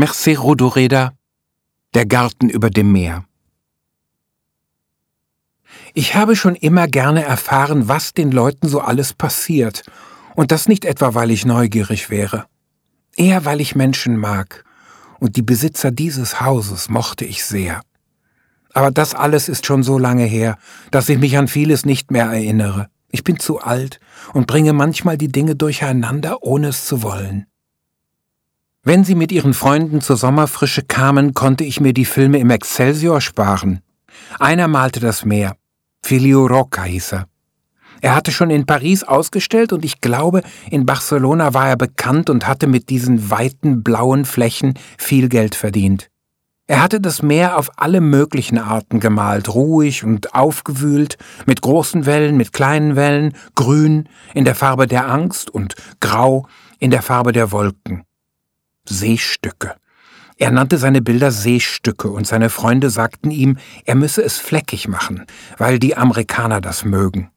Merci Rodoreda, Der Garten über dem Meer. Ich habe schon immer gerne erfahren, was den Leuten so alles passiert, und das nicht etwa, weil ich neugierig wäre, eher weil ich Menschen mag, und die Besitzer dieses Hauses mochte ich sehr. Aber das alles ist schon so lange her, dass ich mich an vieles nicht mehr erinnere. Ich bin zu alt und bringe manchmal die Dinge durcheinander, ohne es zu wollen. Wenn sie mit ihren Freunden zur Sommerfrische kamen, konnte ich mir die Filme im Excelsior sparen. Einer malte das Meer. Filio Rocca hieß er. Er hatte schon in Paris ausgestellt und ich glaube, in Barcelona war er bekannt und hatte mit diesen weiten blauen Flächen viel Geld verdient. Er hatte das Meer auf alle möglichen Arten gemalt, ruhig und aufgewühlt, mit großen Wellen, mit kleinen Wellen, grün in der Farbe der Angst und grau in der Farbe der Wolken. Seestücke. Er nannte seine Bilder Seestücke und seine Freunde sagten ihm, er müsse es fleckig machen, weil die Amerikaner das mögen.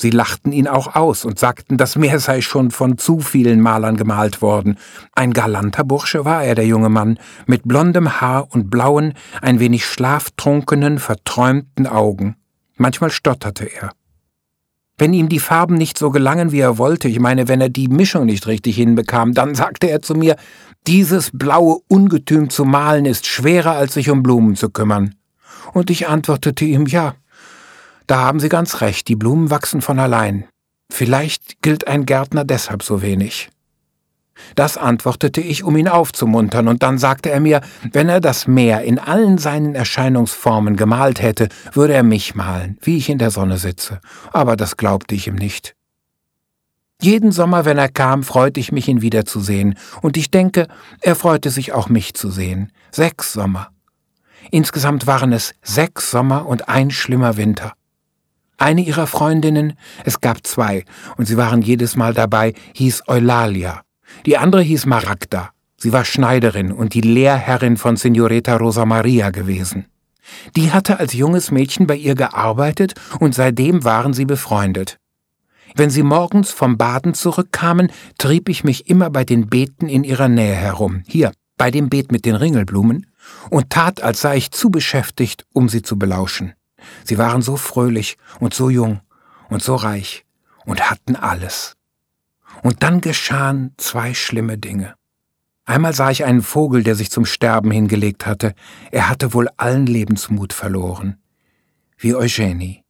Sie lachten ihn auch aus und sagten, das Meer sei schon von zu vielen Malern gemalt worden. Ein galanter Bursche war er, der junge Mann, mit blondem Haar und blauen, ein wenig schlaftrunkenen, verträumten Augen. Manchmal stotterte er. Wenn ihm die Farben nicht so gelangen, wie er wollte, ich meine, wenn er die Mischung nicht richtig hinbekam, dann sagte er zu mir, dieses blaue Ungetüm zu malen ist schwerer, als sich um Blumen zu kümmern. Und ich antwortete ihm, ja, da haben Sie ganz recht, die Blumen wachsen von allein. Vielleicht gilt ein Gärtner deshalb so wenig. Das antwortete ich, um ihn aufzumuntern, und dann sagte er mir, wenn er das Meer in allen seinen Erscheinungsformen gemalt hätte, würde er mich malen, wie ich in der Sonne sitze. Aber das glaubte ich ihm nicht. Jeden Sommer, wenn er kam, freute ich mich, ihn wiederzusehen, und ich denke, er freute sich auch mich zu sehen. Sechs Sommer. Insgesamt waren es sechs Sommer und ein schlimmer Winter. Eine ihrer Freundinnen, es gab zwei, und sie waren jedes Mal dabei, hieß Eulalia. Die andere hieß Maragda. Sie war Schneiderin und die Lehrherrin von Signoreta Rosa Maria gewesen. Die hatte als junges Mädchen bei ihr gearbeitet und seitdem waren sie befreundet. Wenn sie morgens vom Baden zurückkamen, trieb ich mich immer bei den Beeten in ihrer Nähe herum, hier, bei dem Beet mit den Ringelblumen, und tat, als sei ich zu beschäftigt, um sie zu belauschen. Sie waren so fröhlich und so jung und so reich und hatten alles. Und dann geschahen zwei schlimme Dinge. Einmal sah ich einen Vogel, der sich zum Sterben hingelegt hatte. Er hatte wohl allen Lebensmut verloren. Wie Eugenie.